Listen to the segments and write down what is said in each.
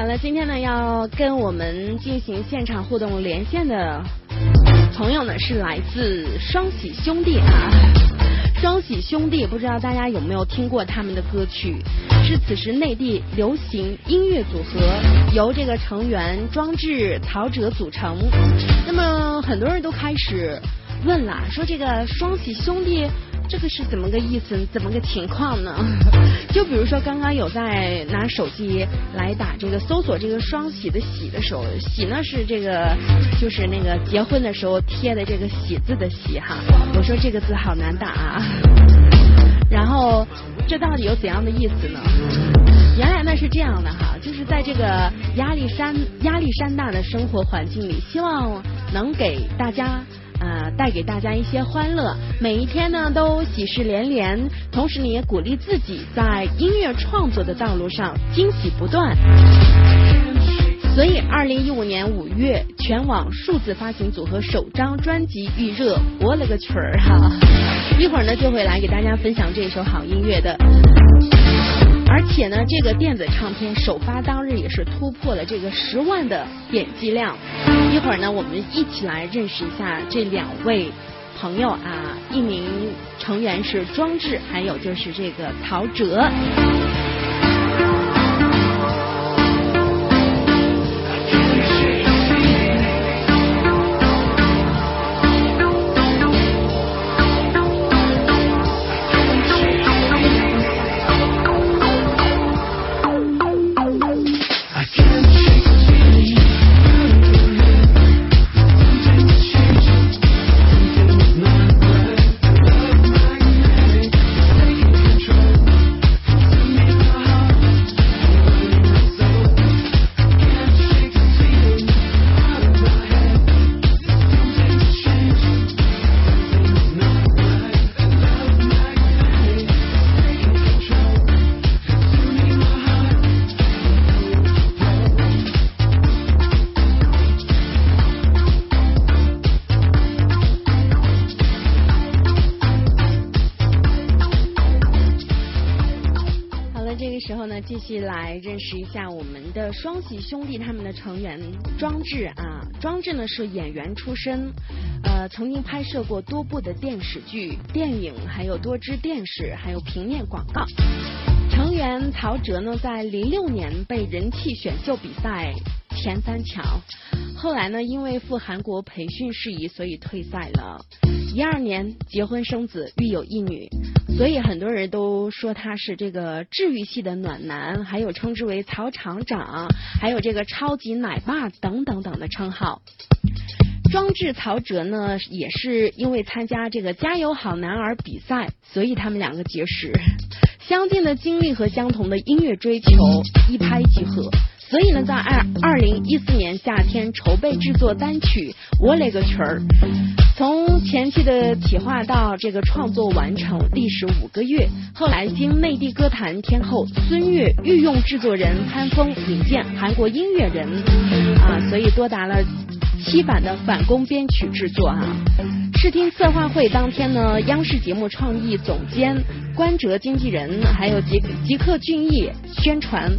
好了，今天呢要跟我们进行现场互动连线的朋友呢是来自双喜兄弟啊。双喜兄弟，不知道大家有没有听过他们的歌曲？是此时内地流行音乐组合，由这个成员庄智、陶喆组成。那么很多人都开始问了，说这个双喜兄弟。这个是怎么个意思？怎么个情况呢？就比如说，刚刚有在拿手机来打这个搜索这个双喜的喜的时候，喜呢是这个就是那个结婚的时候贴的这个喜字的喜哈。我说这个字好难打啊。然后这到底有怎样的意思呢？原来呢是这样的哈，就是在这个压力山压力山大的生活环境里，希望能给大家。呃，带给大家一些欢乐，每一天呢都喜事连连，同时呢也鼓励自己在音乐创作的道路上惊喜不断。所以，二零一五年五月，全网数字发行组合首张专辑预热，我了个曲儿哈！一会儿呢就会来给大家分享这首好音乐的。且呢，这个电子唱片首发当日也是突破了这个十万的点击量。一会儿呢，我们一起来认识一下这两位朋友啊，一名成员是庄志，还有就是这个陶喆。这个时候呢，继续来认识一下我们的双喜兄弟他们的成员庄智啊，庄智呢是演员出身，呃，曾经拍摄过多部的电视剧、电影，还有多支电视，还有平面广告。成员陶喆呢，在零六年被人气选秀比赛前三强，后来呢，因为赴韩国培训事宜，所以退赛了。一二年结婚生子，育有一女，所以很多人都说他是这个治愈系的暖男，还有称之为曹厂长，还有这个超级奶爸等等等的称号。庄智、曹喆呢，也是因为参加这个加油好男儿比赛，所以他们两个结识，相近的经历和相同的音乐追求，一拍即合。所以呢，在二二零一四年夏天筹备制作单曲《我勒个曲儿》，从前期的企划到这个创作完成，历时五个月。后来经内地歌坛天后孙悦御用制作人潘峰引荐韩国音乐人啊，所以多达了七版的返工编曲制作啊。视听策划会当天呢，央视节目创意总监关喆经纪人，还有吉吉克隽逸宣传。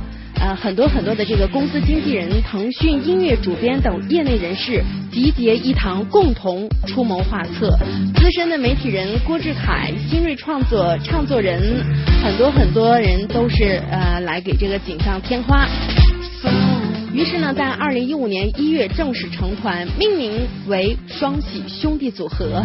呃，很多很多的这个公司经纪人、腾讯音乐主编等业内人士集结一堂，共同出谋划策。资深的媒体人郭志凯、新锐创作唱作人，很多很多人都是呃来给这个锦上添花。于是呢，在二零一五年一月正式成团，命名为双喜兄弟组合。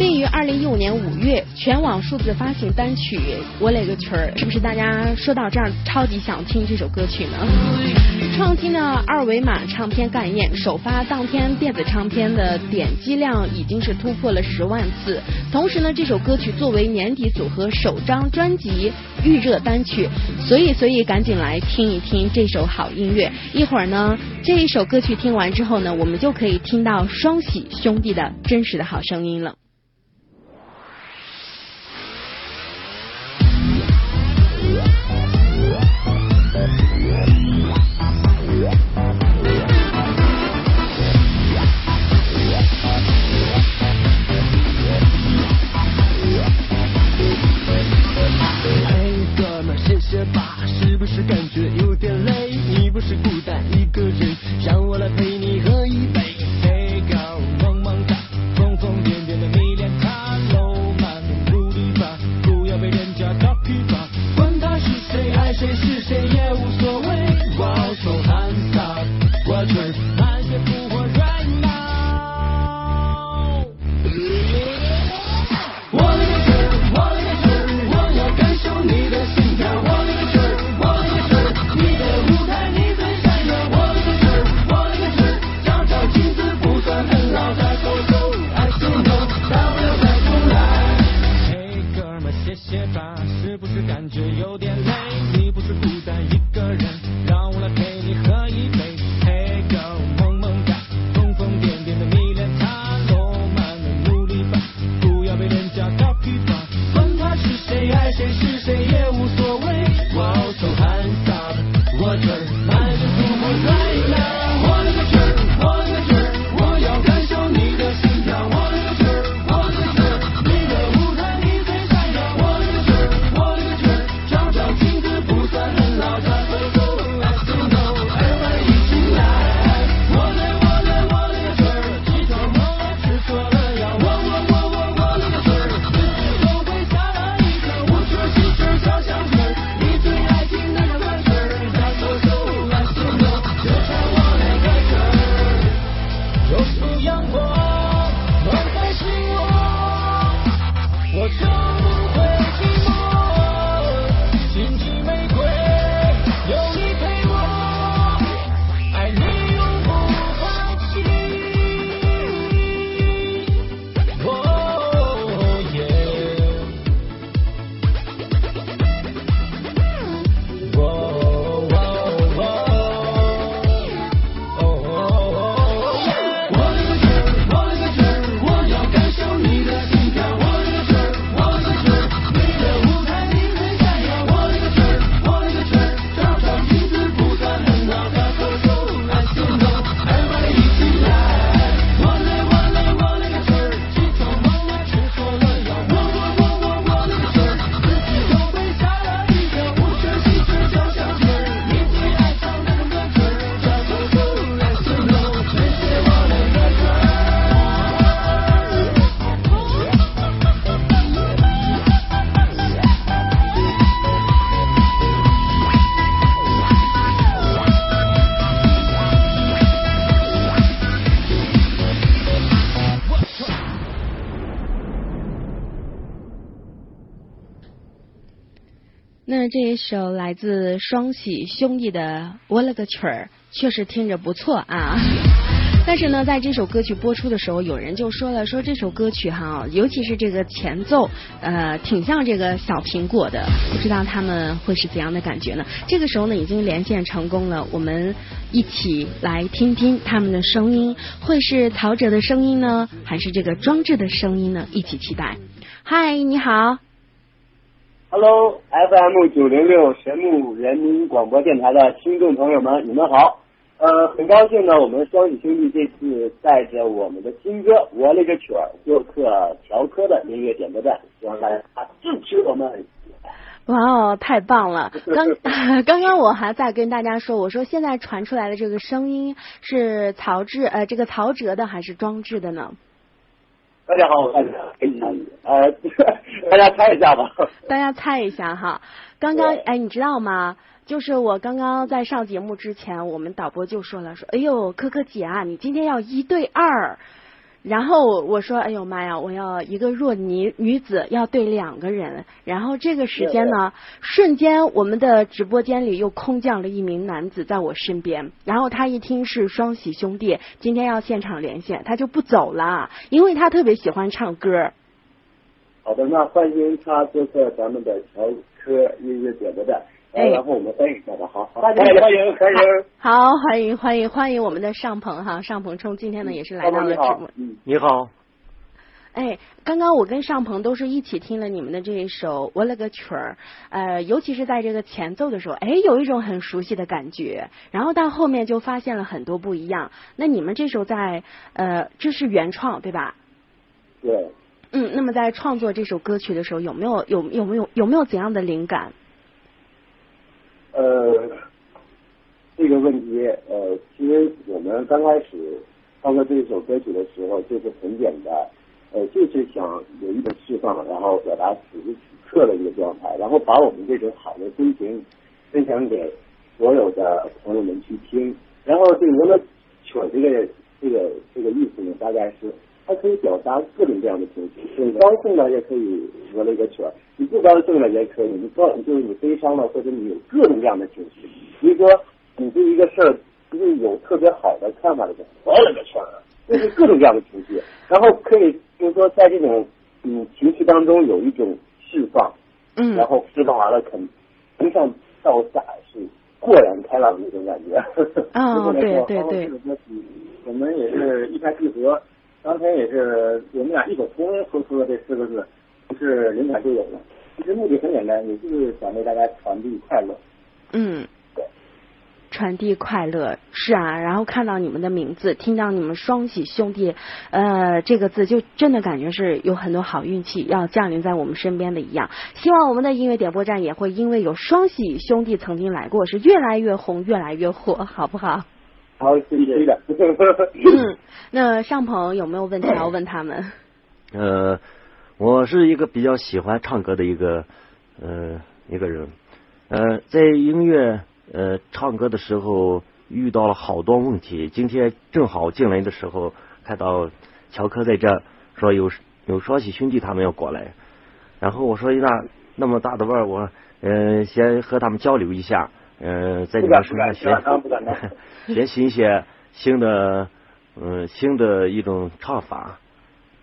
并于二零一五年五月全网数字发行单曲《我勒个去儿》，是不是大家说到这儿超级想听这首歌曲呢？创新的二维码唱片概念，首发当天电子唱片的点击量已经是突破了十万次。同时呢，这首歌曲作为年底组合首张专辑预热单曲，所以所以赶紧来听一听这首好音乐。一会儿呢，这一首歌曲听完之后呢，我们就可以听到双喜兄弟的真实的好声音了。是感这一首来自双喜兄弟的《我勒个曲儿》，确实听着不错啊。但是呢，在这首歌曲播出的时候，有人就说了，说这首歌曲哈，尤其是这个前奏，呃，挺像这个小苹果的，不知道他们会是怎样的感觉呢？这个时候呢，已经连线成功了，我们一起来听听他们的声音，会是陶喆的声音呢，还是这个装置的声音呢？一起期待。嗨，你好。Hello，FM 九零六神木人民广播电台的听众朋友们，你们好。呃，很高兴呢，我们双喜兄弟这次带着我们的新歌《我勒个曲儿》做客乔科的音乐点播站，希望大家支持我们。哇哦，太棒了！刚 刚刚我还在跟大家说，我说现在传出来的这个声音是曹志呃，这个曹哲的还是庄志的呢？大家好，我是呃，大家猜一下吧。大家猜一下哈。刚刚哎，你知道吗？就是我刚刚在上节目之前，我们导播就说了，说哎呦，可可姐啊，你今天要一对二。然后我说：“哎呦妈呀，我要一个弱女女子要对两个人。”然后这个时间呢，瞬间我们的直播间里又空降了一名男子在我身边。然后他一听是双喜兄弟今天要现场连线，他就不走了，因为他特别喜欢唱歌。好的，那欢迎他做客咱们的调科音乐点播站。哎，然后我们欢迎一下吧，好，好，大家欢迎欢迎，好，欢迎欢迎欢迎我们的尚鹏哈，尚鹏冲今天呢也是来到了直播，嗯，你好，哎，刚刚我跟尚鹏都是一起听了你们的这一首《我勒个曲儿》，呃，尤其是在这个前奏的时候，哎，有一种很熟悉的感觉，然后到后面就发现了很多不一样。那你们这首在呃，这是原创对吧？对。嗯，那么在创作这首歌曲的时候，有没有有有没有有没有怎样的灵感？呃，这个问题，呃，其实我们刚开始创作这首歌曲的时候，就是很简单，呃，就是想有一种释放，然后表达此时此刻的一个状态，然后把我们这种好的心情分享给所有的朋友们去听。然后这个呢，曲这个这个这个意思呢，大概是它可以表达各种各样的情绪，你高兴了也可以说了一个曲儿，你不高兴了也可以，你高就是你悲伤了，或者你有各种各样的情绪。比如说你对一个事儿就是有特别好的看法的时候，说了个曲儿，就是各种各样的情绪，然后可以就是说在这种嗯情绪当中有一种释放，嗯然后释放完了，肯从上到下是豁然开朗的那种感觉。哦 就是来说对对对我们也是一拍即合，当天也是我们俩异口同声说出了这四个字，就是灵感就有了。其实目的很简单，也就是想为大家传递快乐。嗯，传递快乐是啊，然后看到你们的名字，听到你们双喜兄弟，呃，这个字就真的感觉是有很多好运气要降临在我们身边的一样。希望我们的音乐点播站也会因为有双喜兄弟曾经来过，是越来越红，越来越火，好不好？好，谢谢的。嗯，那上鹏有没有问题要问他们？呃，我是一个比较喜欢唱歌的一个呃一个人，呃，在音乐呃唱歌的时候遇到了好多问题。今天正好进来的时候看到乔科在这儿说有有双喜兄弟他们要过来，然后我说那那么大的腕儿，我呃先和他们交流一下，呃在你们身上学 学习一些新的嗯、新的一种唱法，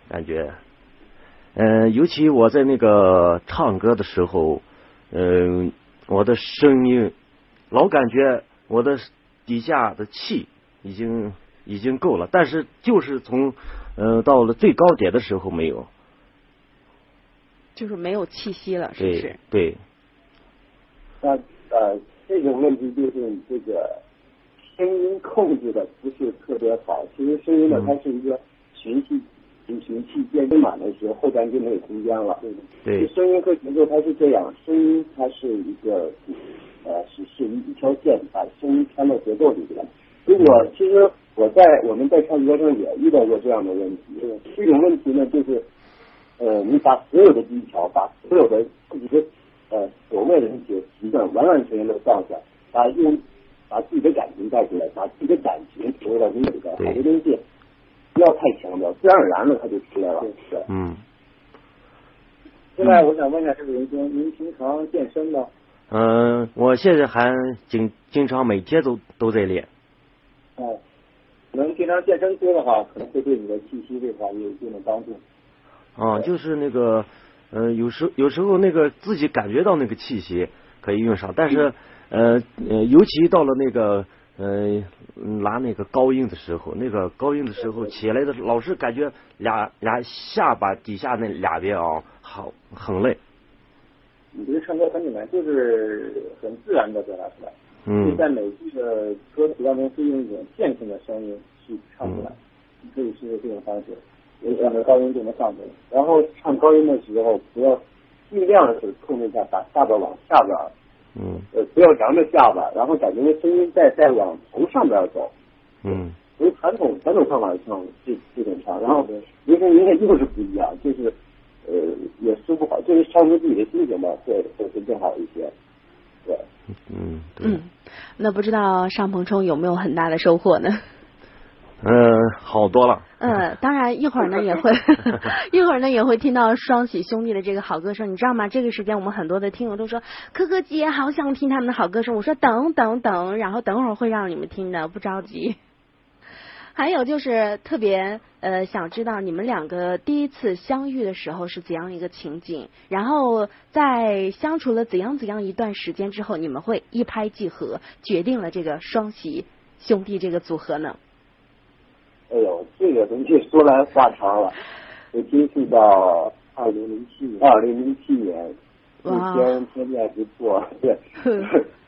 感觉。嗯，尤其我在那个唱歌的时候，嗯、我的声音老感觉我的底下的气已经已经够了，但是就是从呃到了最高点的时候没有。就是没有气息了，是不是对？对，那呃，这种问题就是你这个声音控制的不是特别好。其实声音呢，嗯它是一个循序循循序渐进满的时候，后边就没有空间了。对声音和节奏它是这样，声音它是一个呃是是一一条线，把声音穿到节奏里边。如果其实我在我们在唱歌上也遇到过这样的问题，这种问题呢就是呃，你把所有的技巧，把所有的自己的呃所谓的那些习惯，完完全全的放下，把用把自己的感情带出来，把自己的感情投入到音乐里边，对好多东西不要太强调，自然而然的它就出来了。对，嗯另外，我想问一下这位仁兄，您平常健身吗？嗯、呃我现在还经经常每天都都在练。哦，可能平常健身多的话，可能会对你的气息这块有一定的帮助。啊，就是那个，呃，有时有时候那个自己感觉到那个气息可以用上，但是呃呃，尤其到了那个呃拿那个高音的时候，那个高音的时候起来的时候，老是感觉俩俩下巴底下那俩边啊，好很累。你这个唱歌很简单，就是很自然的表达出来。嗯就在每句的歌词当中，是用一种线性的声音去唱出来。你可以试试这种方式，两个高音就能上去了。然后唱高音的时候，不要尽量是控制一下，把下巴往下边儿，嗯呃，不要扬着下巴，然后感觉那声音再再往从上边走。嗯从传统传统唱法唱这这种唱，然后您跟您的又是不一样，就是呃也说不好，就是唱出自己的心情吧，会会会更好一些。对，嗯对嗯，那不知道尚鹏冲有没有很大的收获呢？嗯、好多了。嗯，当然一会儿呢也会，一会儿呢也会听到双喜兄弟的这个好歌声，你知道吗？这个时间我们很多的听友都说，科科姐好想听他们的好歌声。我说等等等，然后等会儿会让你们听的，不着急。还有就是特别呃想知道你们两个第一次相遇的时候是怎样一个情景，然后在相处了怎样怎样一段时间之后，你们会一拍即合，决定了这个双喜兄弟这个组合呢？哎呦，这个东西说来话长了。我接触到二零零七年，二零零七年，哇天天气还不错，对，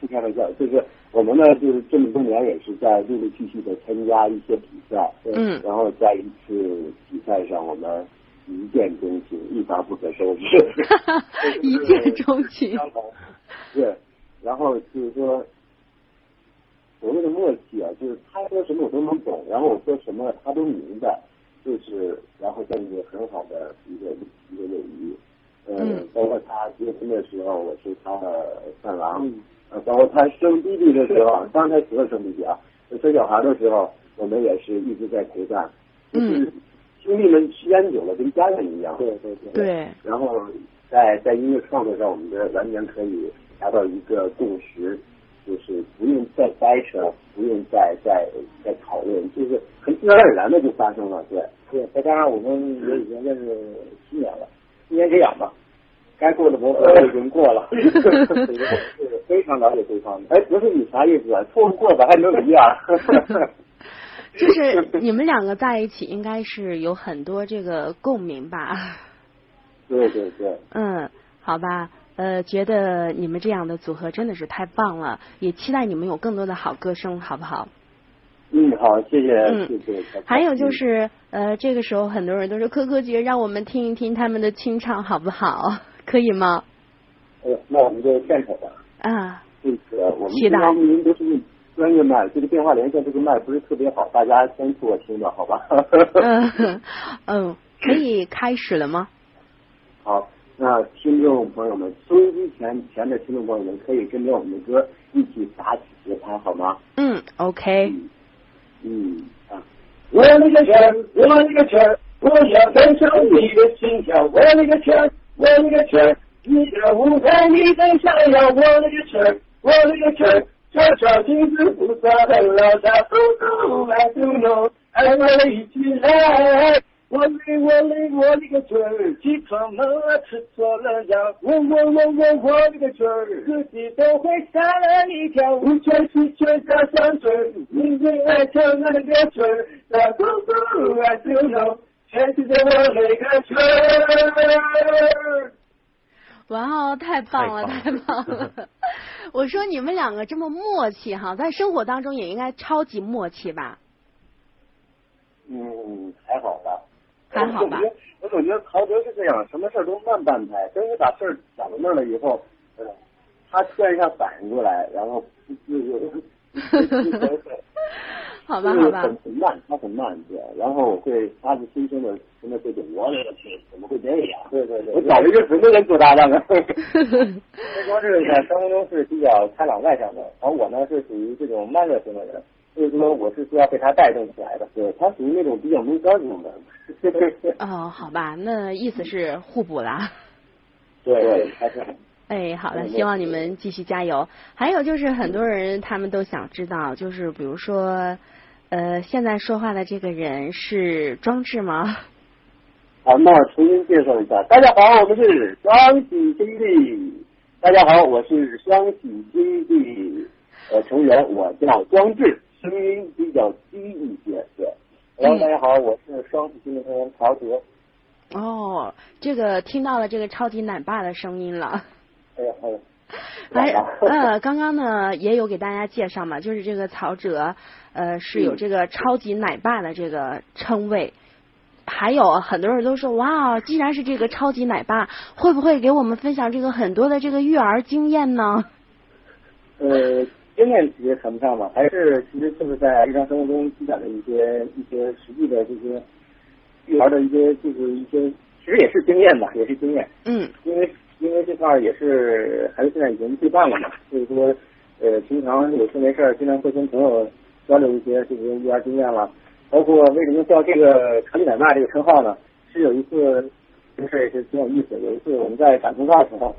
不开玩笑，就是我们呢，就是这么多年也是在陆陆续续的参加一些比赛，对嗯然后在一次比赛上，我们一见钟情，一发不可收拾，一见钟情。对，然后就是说。所谓的默契啊，就是他说什么我都能懂，然后我说什么他都明白，就是然后建立很好的一个一个友谊。呃，嗯包括他结婚的时候，我是他的伴郎。嗯呃，包括他生弟弟的时候，当然他除了生弟弟啊，生小孩的时候，我们也是一直在陪伴。嗯，兄弟们时间久了跟家人一样。对对对。对，然后在在音乐创作上，我们的完全可以达到一个共识，就是不用再掰扯，不用再再再讨论，就是很自然而然的就发生了。对，对，再加上我们也已经认识七年了，一年之痒吧。该过的磨合 已经过了，是非常了解对方的。哎，不是你啥意思啊？错过吧还能一样？就是你们两个在一起，应该是有很多这个共鸣吧？对对对。嗯，好吧，呃，觉得你们这样的组合真的是太棒了，也期待你们有更多的好歌声，好不好？嗯，好，谢谢，嗯谢谢。还有就是，呃，这个时候很多人都说柯柯姐，让我们听一听他们的清唱，好不好？可以吗？呃，那我们就献丑吧。啊，这个我们期待平常录音都是用专业麦，这个电话连线这个麦不是特别好，大家先替我听着，好吧？嗯嗯，可以开始了吗？好，那听众朋友们，收音机前前的听众朋友们，可以跟着我们的歌一起打起节拍，好吗？嗯，OK，嗯啊，我那个圈儿，我那个圈，我要感受你的心跳。我那个圈儿，我那个圈，你的舞台你在闪耀。我那个圈儿，我那个圈儿，悄悄镜子不撒的老大，Oh oh I don't know，爱我的一起来。我累我累我那个圈儿，起床了吃错了药。我我我我我那个圈儿，自己都会吓了一跳。五圈七圈加上圈儿，你最爱跳那个圈儿，大姑姑 I don't know，全世界我那个圈儿。哇哦，太棒了，太棒了！我说你们两个这么默契哈，在生活当中也应该超级默契吧？嗯，还好吧。还好吧我总觉得曹德是这样，什么事儿都慢半拍。等你把事儿想到那儿了以后，呃，他突然一下反应过来，然后就就好吧，就是好吧很，很慢，他很慢，对。然后我会发自心声的跟他对对，我勒个去，怎么会这样？对对对我找了一个什么人做搭档啊？这光是在生活中是比较开朗外向的，而我呢是属于这种慢热型的人，所以说我是需要被他带动起来的。对他属于那种比较没干型的。哦，好吧，那意思是互补啦。对，还是很哎，好了，嗯希望你们继续加油。还有就是很多人他们都想知道，就是比如说，呃，现在说话的这个人是庄志吗？好，那我重新介绍一下，大家好，我们是双喜兄弟。大家好，我是双喜兄弟呃成员，我叫庄志，声音比较低一些，对。然后大家好，我是双喜新的成员曹哲。哦，这个听到了这个超级奶爸的声音了。哎呀，哎呀，哎，呃，刚刚呢也有给大家介绍嘛，就是这个曹哲，呃，是有这个超级奶爸的这个称谓。还有很多人都说，哇，既然是这个超级奶爸，会不会给我们分享这个很多的这个育儿经验呢？呃，经验其实谈不上吧，还是其实就是在日常生活中积攒的一些一些实际的这些育儿的一些就是一些，其实也是经验吧，也是经验。嗯因为因为这块儿也是孩子现在已经对半了嘛，所以说呃平常有事没事儿经常会跟朋友交流一些这些育儿经验了，包括为什么叫这个超级奶爸这个称号呢？是有一次这个事儿也是挺有意思的，有一次我们在赶通告的时候，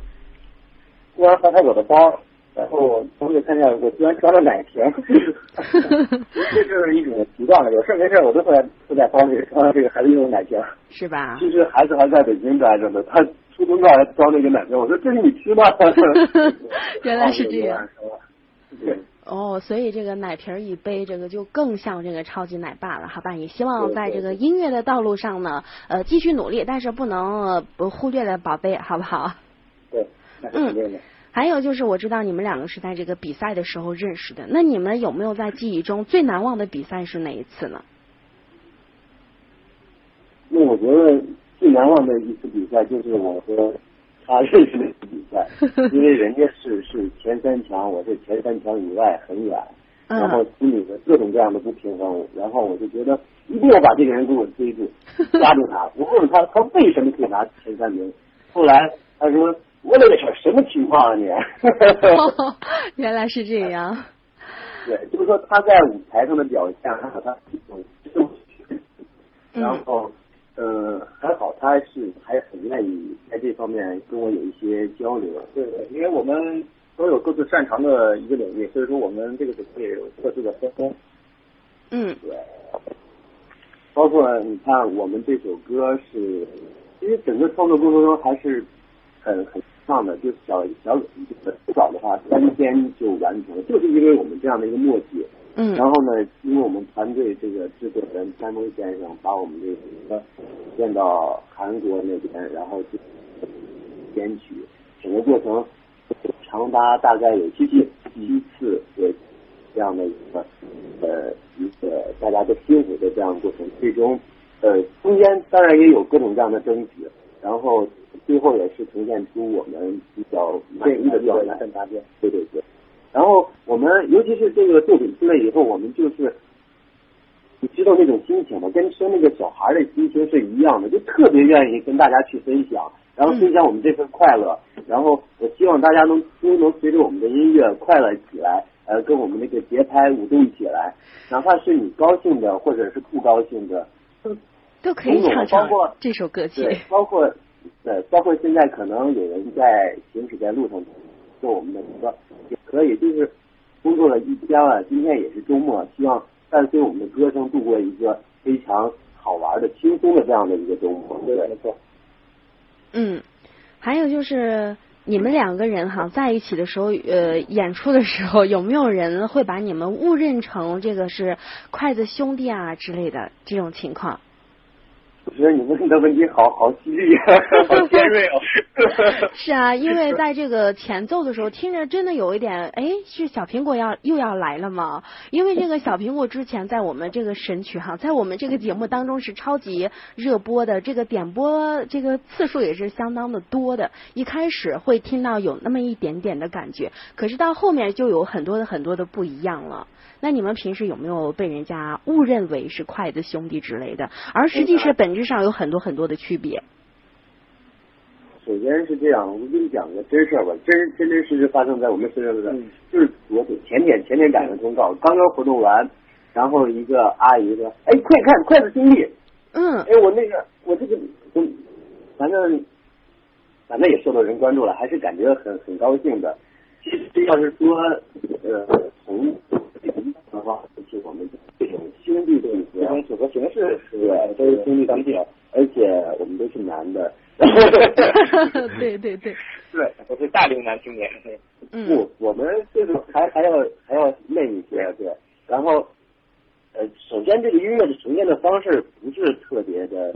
突然翻开我的包，然后同学看见我居然装了奶瓶，这是一种习惯了，有事没事我都会会在包里装这个孩子用的奶瓶。是吧？其实孩子还在北京待着呢，他出通告还装那个奶瓶，我说这是你吃吗？原来是这样。对，哦，所以这个奶瓶一杯，这个就更像这个超级奶爸了，好吧？也希望在这个音乐的道路上呢，呃，继续努力，但是不能、呃不忽略了宝贝，好不好？对，那是肯定的。还有就是，我知道你们两个是在这个比赛的时候认识的，那你们有没有在记忆中最难忘的比赛是哪一次呢？那我觉得最难忘的一次比赛就是我和他认识的一次比赛，因为人家是是前三强，我是前三强以外很远，然后嗯，心里的各种各样的不平衡，然后我就觉得一定要把这个人给我追住，抓住他，我问他他为什么可以拿前三名，后来他说我勒个去，什么情况啊你？原来是这样。对，就是说他在舞台上的表现，还有他然后，呃，还好他是还很愿意在这方面跟我有一些交流。对对，因为我们都有各自擅长的一个领域，所以说我们这个组合也有各自的分工。嗯对，包括你看我们这首歌是，因为整个创作过程中还是很很棒的，就小小不早的话三天就完成了，就是因为我们这样的一个默契。嗯然后呢，因为我们团队这个制作人山东先生把我们这个歌变到韩国那边，然后就编曲，整个过程长达大概有七七七次的这样的一个呃一个大家都辛苦的这样的过程，最终呃中间当然也有各种各样的争执，然后最后也是呈现出我们比较满意的状态。达标。对对对。然后我们尤其是这个作品出来以后，我们就是你知道那种心情吗？跟生那个小孩的心情是一样的，就特别愿意跟大家去分享，然后分享我们这份快乐。然后我希望大家能都能随着我们的音乐快乐起来，呃，跟我们那个节拍舞动起来，哪怕是你高兴的或者是不高兴的，都都可以种种唱唱包括这首歌曲。对，包括对，包括现在可能有人在行驶在路上做我们的车，也可以，就是工作了一天了，今天也是周末，希望伴随我们的歌声度过一个非常好玩的、轻松的这样的一个周末。对，没错。嗯，还有就是你们两个人哈在一起的时候，呃，演出的时候有没有人会把你们误认成这个是筷子兄弟啊之类的这种情况？我觉得你问的问题好好犀利，好尖锐哦。是啊，因为在这个前奏的时候，听着真的有一点，哎，是小苹果要又要来了吗？因为这个小苹果之前在我们这个神曲哈，在我们这个节目当中是超级热播的，这个点播这个次数也是相当的多的。一开始会听到有那么一点点的感觉，可是到后面就有很多的很多的不一样了。那你们平时有没有被人家误认为是筷子兄弟之类的？而实际是本质上有很多很多的区别。首先是这样，我跟你讲个真事儿吧，真真真实实发生在我们身上的，嗯就是昨天前天前天赶上通告，刚刚活动完，然后一个阿姨说：“哎，快看筷子兄弟！”嗯哎，我那个我这个，我反正反正也受到人关注了，还是感觉很很高兴的。其实要是说呃从的话，就是我们这种兄弟对这种组合形式是对都是兄弟相弟，而且我们都是男的。对对对，对，我是大龄男青年。嗯不，我们这个还还要还要嫩一些，对。然后，呃，首先这个音乐的呈现的方式不是特别的，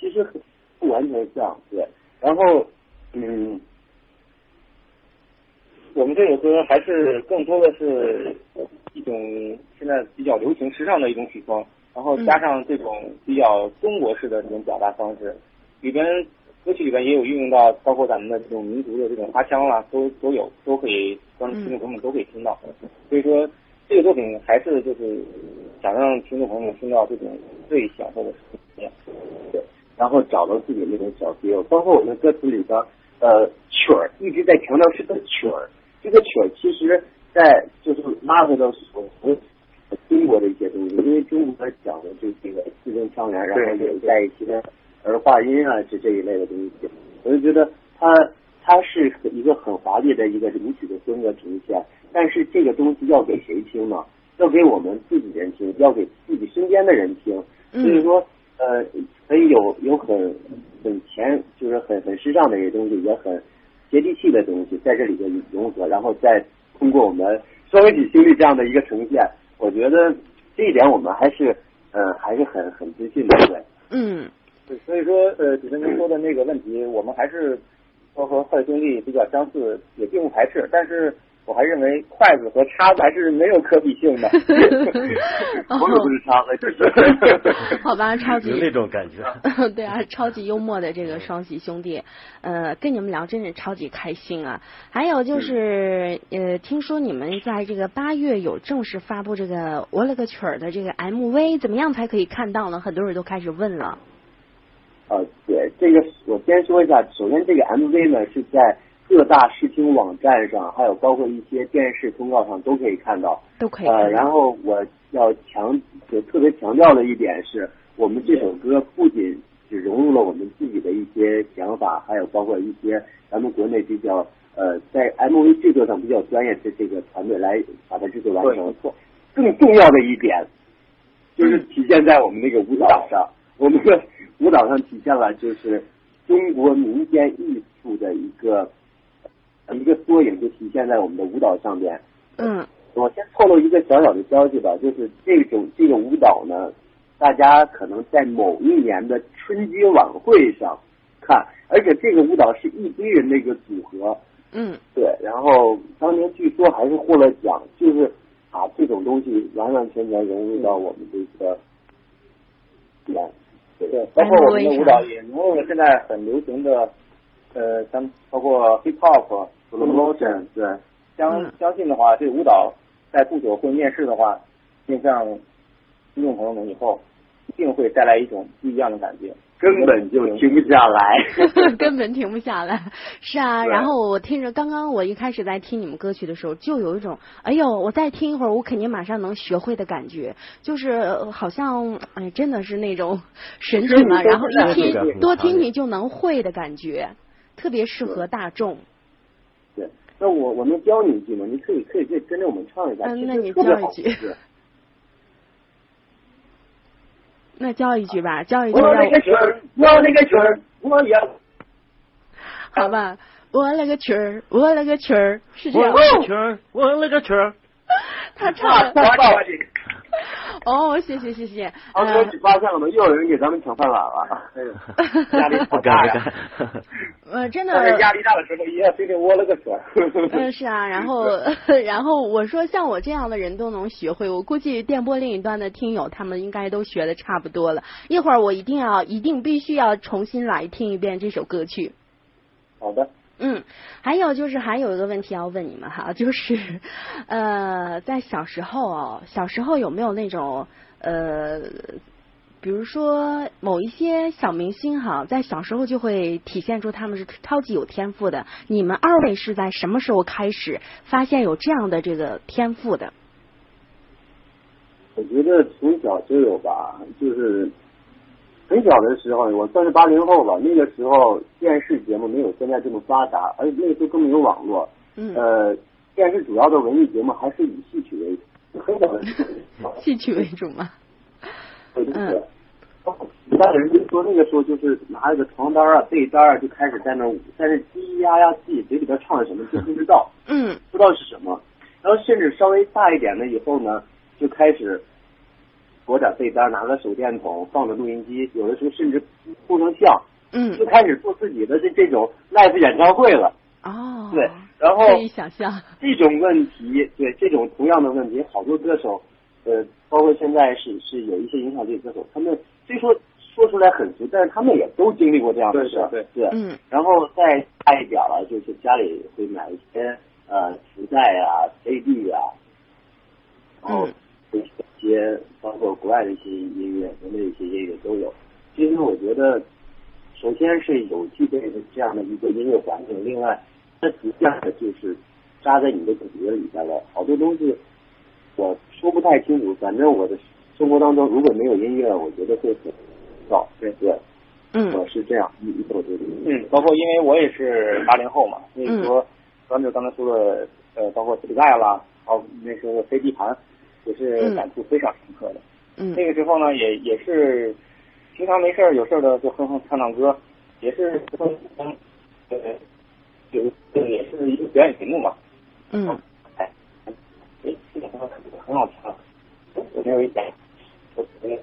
其实不完全像，对。然后，嗯，我们这首歌还是更多的是一种现在比较流行时尚的一种曲风，然后加上这种比较中国式的这种表达方式，里边歌曲里边也有运用到包括咱们的这种民族的这种花腔啦，都都有，都可以让听众朋友们都可以听到。所以说，这个作品还是就是想让听众朋友们听到这种最享受的时间。对。然后找到自己那种小 feel，包括我们歌词里边，呃，曲儿一直在强调是个曲儿，这个曲儿其实在就是拉回到所从中国的一些东西，因为中国讲的就是这个字正腔圆，然后有在一起的儿化音啊，这这一类的东西，我就觉得它它是一个很华丽的一个舞曲的风格呈现，但是这个东西要给谁听呢？要给我们自己人听，要给自己身边的人听，所以说呃，可以有有很很前，就是很很时尚的一些东西，也很接地气的东西在这里边融合，然后再通过我们双喜兄弟这样的一个呈现，我觉得这一点我们还是呃还是很很自信的，对。嗯对，所以说呃，主持人说的那个问题，我们还是说和筷子兄弟比较相似，也并不排斥，但是我还认为筷子和叉子还是没有可比性的。我可不是叉子，就是。好吧，超级有那种感觉。对啊，超级幽默的这个双喜兄弟，呃，跟你们聊真是超级开心啊！还有就是，呃，听说你们在这个八月有正式发布这个《我了个曲儿》的这个 MV，怎么样才可以看到呢？很多人都开始问了。呃，对，这个我先说一下，首先这个 MV 呢是在各大视听网站上，还有包括一些电视通告上都可以看到。都可以然后我要强，就特别强调的一点是，我们这首歌不仅只融入了我们自己的一些想法，还有包括一些咱们国内比较呃在 MV 制作上比较专业的这个团队来把它制作完成。更重要的一点，就是体现在我们那个舞蹈上，我们的舞蹈上体现了就是中国民间艺术的一个一个缩影，就体现在我们的舞蹈上面。嗯。我先透露一个小小的消息吧，就是这种这个舞蹈呢，大家可能在某一年的春节晚会上看，而且这个舞蹈是一堆人的一个组合，嗯。对，然后当年据说还是获了奖，就是把这种东西完完全全融入到我们这个，对，对对，包括我们的舞蹈也融入了现在很流行的，呃，像包括 hip hop、slow motion，对，相嗯相信的话，这个舞蹈在不久会面世的话，面向听众朋友们以后，一定会带来一种不一样的感觉。根本就停不下来。根本停不下来。是啊，然后我听着，刚刚我一开始在听你们歌曲的时候，就有一种，哎呦，我再听一会儿，我肯定马上能学会的感觉，就是呃好像，哎，真的是那种神奇嘛，是然后一听多听听就能会的感觉，特别适合大众。对，那我我能教你一句吗？你可以可以可以跟着我们唱一下，嗯那你教一句那教一句吧，教一句我让那个曲儿，我那个曲儿，我要。好吧，我勒个去儿，我勒个去儿，是这样吗。我勒个圈儿，我勒个曲儿。他唱的。哇哦，谢谢谢谢。好，呃歌曲发现了吗？又有人给咱们抢饭碗了。哎呦，压力不好大呀！敢不敢。呃，真的但是压力大的时候也要听听我了个圈。嗯，是啊，然后然后我说像我这样的人都能学会，我估计电波另一端的听友他们应该都学的差不多了。一会儿我一定要一定必须要重新来听一遍这首歌曲。好的，嗯，还有就是还有一个问题要问你们哈，就是呃，在小时候哦，小时候有没有那种呃，比如说某一些小明星哈，在小时候就会体现出他们是超级有天赋的。你们二位是在什么时候开始发现有这样的这个天赋的？我觉得从小就有吧，就是很小的时候，我算是八零后吧。那个时候电视节目没有现在这么发达，而且那个时候更没有网络。嗯，呃，电视主要的文艺节目还是以戏曲为主，很小的时候。戏曲为主嘛。对对嗯对。一般人就说那个时候就是拿着个床单啊、被单啊，就开始在那舞，但是咿咿呀呀自己嘴里边唱的什么就不知道，嗯不知道是什么。然后甚至稍微大一点了以后呢，就开始裹点被单，拿个手电筒，放着录音机，有的时候甚至录成像，嗯。就开始做自己的这这种 live 演唱会了。哦，对，然后可以想象。这种问题，对这种同样的问题，好多歌手，呃，包括现在是是有一些影响力歌手，他们虽说说出来很俗，但是他们也都经历过这样的事儿，对对嗯。然后再大一点了，就是家里会买一些呃磁带啊、CD 啊，然后嗯一些包括国外的一些音乐、国内的一些音乐都有。其实我觉得，首先是有具备的这样的一个音乐环境，另外，它实际上就是扎在你的骨子里边了。好多东西我说不太清楚，反正我的生活当中如果没有音乐，我觉得会很燥。对对，嗯我是这样，一一我觉得，嗯，包括因为我也是八零后嘛，所以说，刚才刚才说的，呃，包括磁带啦，包括那时候的飞机盘，也是感触非常深刻的。嗯那个时候呢，也也是平常没事儿有事儿的就哼哼唱唱歌，也是哼哼，呃，有也是一个表演节目嘛。嗯哎，哎，这个歌很好听，我没有一点，我觉得，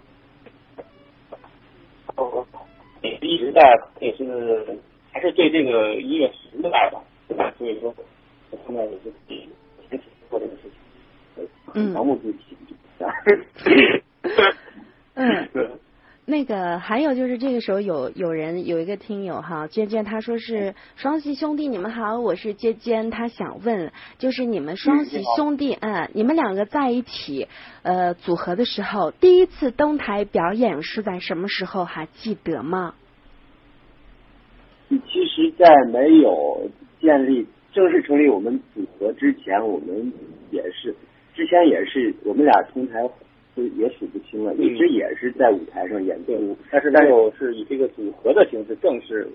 哦，也是一直在，也是还是对这个音乐热爱吧，对吧？所以说，我现在也是自己前提做这个事情。嗯。嗯。那个还有就是这个时候有有人有一个听友哈，娟娟他说是双喜兄弟你们好，我是娟娟，他想问就是你们双喜兄弟，嗯，你们两个在一起呃组合的时候，第一次登台表演是在什么时候？还记得吗？其实，在没有建立正式成立我们组合之前，我们也是之前也是我们俩同台就也数不清了，一直也是在舞台上演出，但是没有是以这个组合的形式正式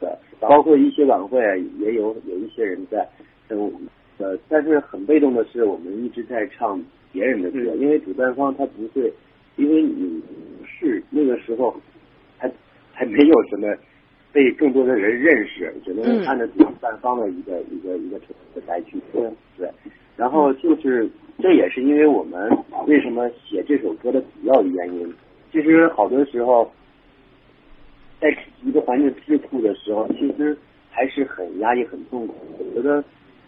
的，包括一些晚会也有有一些人在，嗯呃，但是很被动的是，我们一直在唱别人的歌，嗯。因为主办方他不会，因为你是那个时候还还没有什么被更多的人认识，只能嗯按照自己单方的一个、一个一个程度来去做。对，然后就是这也是因为我们为什么写这首歌的主要的原因。其实好多时候，在一个环境吃苦的时候，其实还是很压抑、很痛苦。我觉得，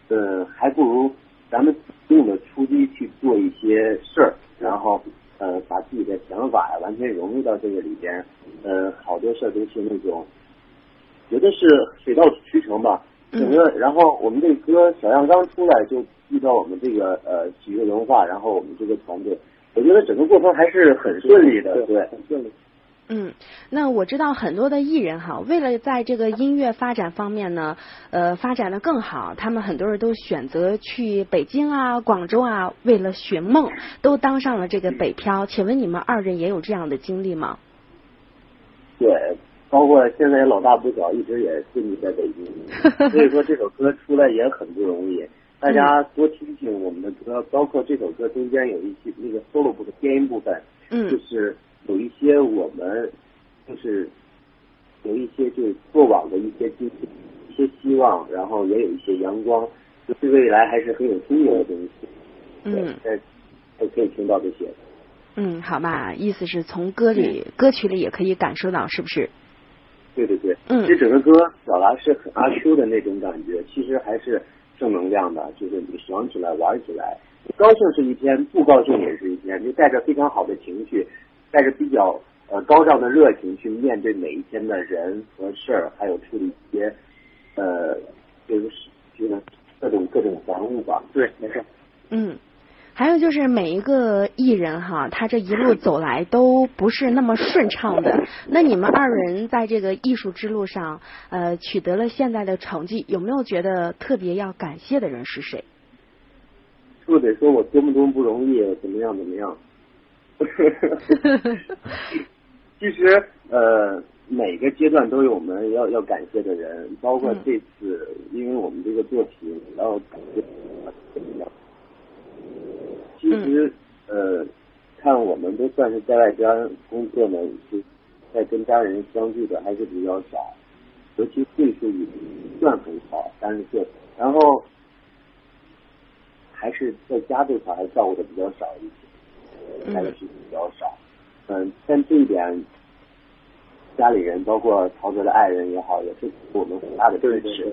呃，还不如咱们主动的出击去做一些事儿，然后呃，把自己的想法呀完全融入到这个里边。呃，好多事儿都是那种，觉得是水到渠成吧。整个，然后我们这个歌小样刚出来就遇到我们这个呃喜悦文化，然后我们这个团队，我觉得整个过程还是很顺利的，对，很顺利。嗯，那我知道很多的艺人哈，为了在这个音乐发展方面呢，呃，发展的更好，他们很多人都选择去北京啊、广州啊，为了寻梦，都当上了这个北漂。请问你们二人也有这样的经历吗？对，包括现在老大不小，一直也定居在北京，所以说这首歌出来也很不容易。大家多听听我们的歌，包括这首歌中间有一些那个 solo 部的电音部分，嗯就嗯是有一些我们就是有一些就是过往的一些经历，一些希望，然后也有一些阳光，就是未来还是很有憧憬的东西。嗯对，在可以听到这些。嗯，好吧，意思是从歌里、歌曲里也可以感受到，是不是？对对对，嗯。这整个歌表达是很阿 Q 的那种感觉，其实还是正能量的，就是你爽起来玩起来，高兴是一天，不高兴也是一天，就带着非常好的情绪，带着比较呃高涨的热情去面对每一天的人和事儿，还有处理一些呃就是就是各种各种杂物吧。对，没事。嗯，还有就是每一个艺人哈，他这一路走来都不是那么顺畅的。那你们二人在这个艺术之路上，呃，取得了现在的成绩，有没有觉得特别要感谢的人是谁？是不是得说我多么多么不容易，怎么样怎么样？其实呃，每个阶段都有我们要要感谢的人，包括嗯这次，因为我们这个作品要感谢怎么样？其实呃，看我们都算是在外边工作呢，就在跟家人相聚的还是比较少，尤其岁数也不算很少，三十岁，然后。还是在家这块还照顾的比较少一些，开的是比较少。嗯，但这一点，家里人包括曹哥的爱人也好，也是给我们很大的支持。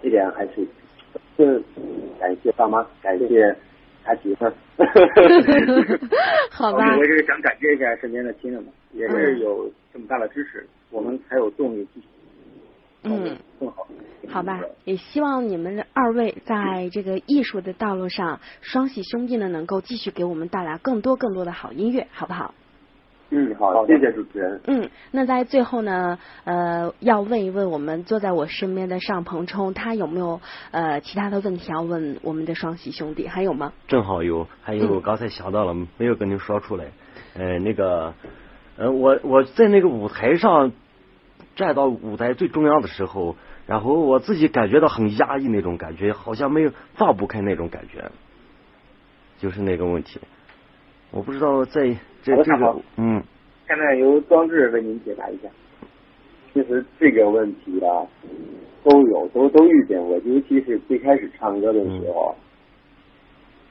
这点还是，这感谢爸妈，感谢他媳妇儿。好吧我，也是想感谢一下身边的亲人们，也是有这么大的支持，我们才有动力继续嗯。更好。好吧，也希望你们二位在这个艺术的道路上，双喜兄弟呢能够继续给我们带来更多更多的好音乐，好不好？嗯，好，谢谢主持人。嗯，那在最后呢，呃，要问一问我们坐在我身边的尚鹏冲，他有没有呃其他的问题要问我们的双喜兄弟？还有吗？正好有，还有我刚才想到了，没有跟您说出来。呃，那个，呃，我我在那个舞台上站到舞台最中央的时候，然后我自己感觉到很压抑那种感觉，好像没有放不开那种感觉，就是那个问题。我不知道在这这个好的好的嗯下面由庄志为您解答一下。其实这个问题啊，都有都都遇见过，尤其是最开始唱歌的时候。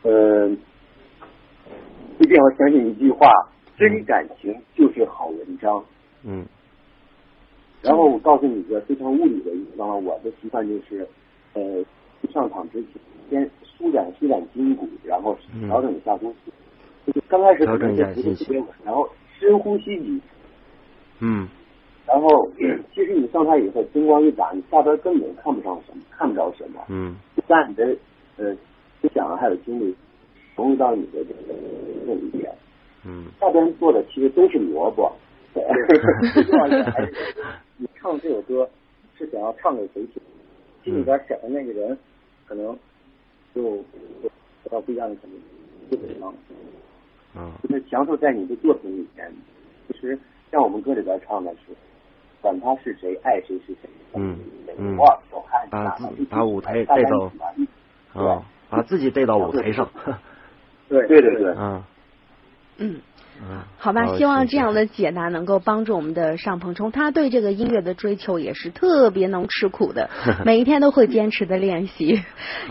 嗯，一定要相信一句话：真感情就是好文章。嗯然后我告诉你一个非常物理的一个方法，我的习惯就是，呃，上场之前先舒展舒展筋骨，然后调整一下呼吸。就是刚开始可能是不是特别稳，然后深呼吸几次，嗯然后其实你上台以后灯光一打，你下边根本看不上什么，看不着什么。嗯但你的呃思想还有精力融入到你的这个这里边，嗯下边做的其实都是萝卜。你唱这首歌是想要唱给谁听，心里边想的那个人，可能就就得到不一样的肯定，就得唱。嗯就是享受在你的作品里面。其实像我们歌里边唱的是，管他是谁，爱谁是谁。嗯嗯把把舞台带到啊，把自己带到舞台上。对对对对，嗯嗯。嗯，好吧，希望这样的解答能够帮助我们的尚鹏冲。他对这个音乐的追求也是特别能吃苦的，每一天都会坚持的练习。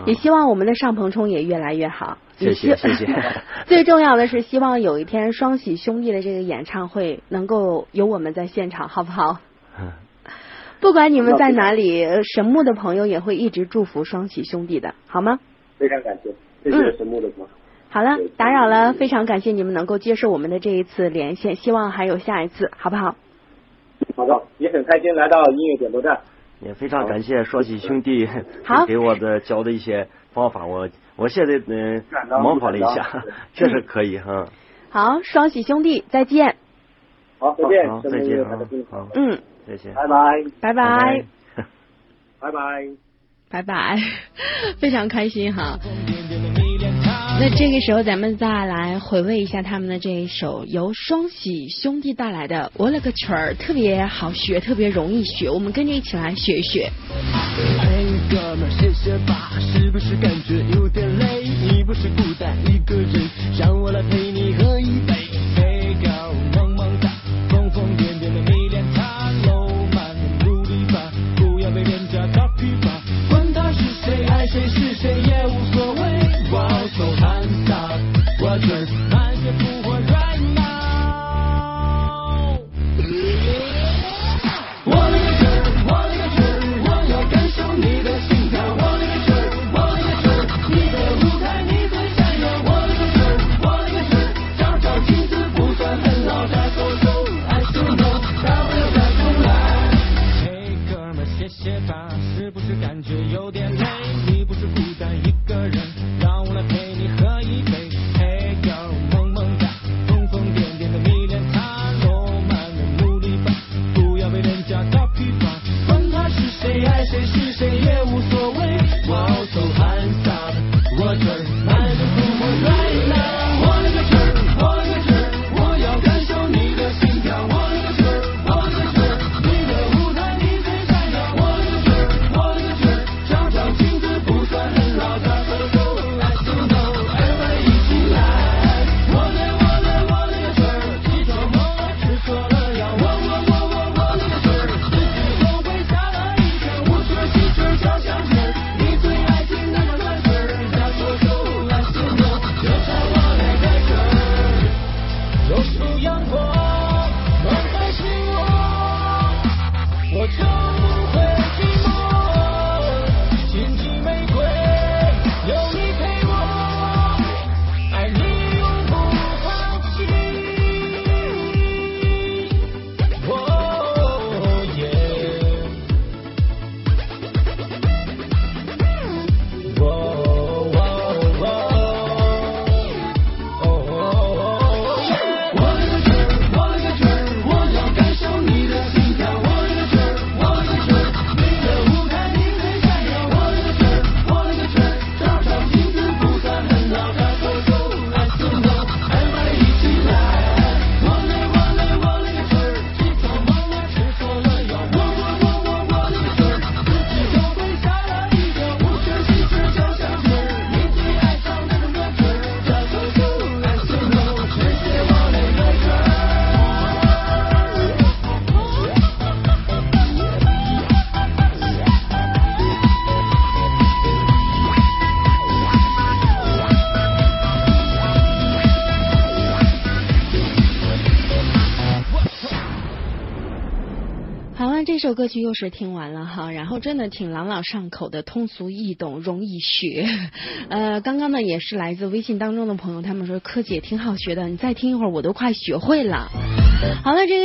也希望我们的尚鹏冲也越来越好。谢谢谢谢 最重要的是，希望有一天双喜兄弟的这个演唱会能够有我们在现场，好不好？嗯不管你们在哪里，呃神木的朋友也会一直祝福双喜兄弟的，好吗？非常感谢，谢嗯谢神木的朋友。好了，打扰了，非常感谢你们能够接受我们的这一次连线，希望还有下一次，好不好？好的，也很开心来到音乐点播站。也非常感谢双喜兄弟好 给我的教的一些方法，我我现在嗯、模仿了一下，确实可以哈。好，双喜兄弟，再见。好，再见，再见嗯，再见，拜拜。拜拜。拜。拜拜。拜拜，非常开心哈。那这个时候，咱们再来回味一下他们的这一首由双喜兄弟带来的《我勒个曲儿》，特别好学，特别容易学，我们跟着一起来学一学。哎，哥们儿，谢谢吧，是不是感觉有点累？你不是孤单一个人，让我来陪你喝一杯。首歌曲又是听完了哈，然后真的挺朗朗上口的，通俗易懂，容易学。呃，刚刚呢也是来自微信当中的朋友，他们说柯姐挺好学的，你再听一会儿，我都快学会了。好了，这个。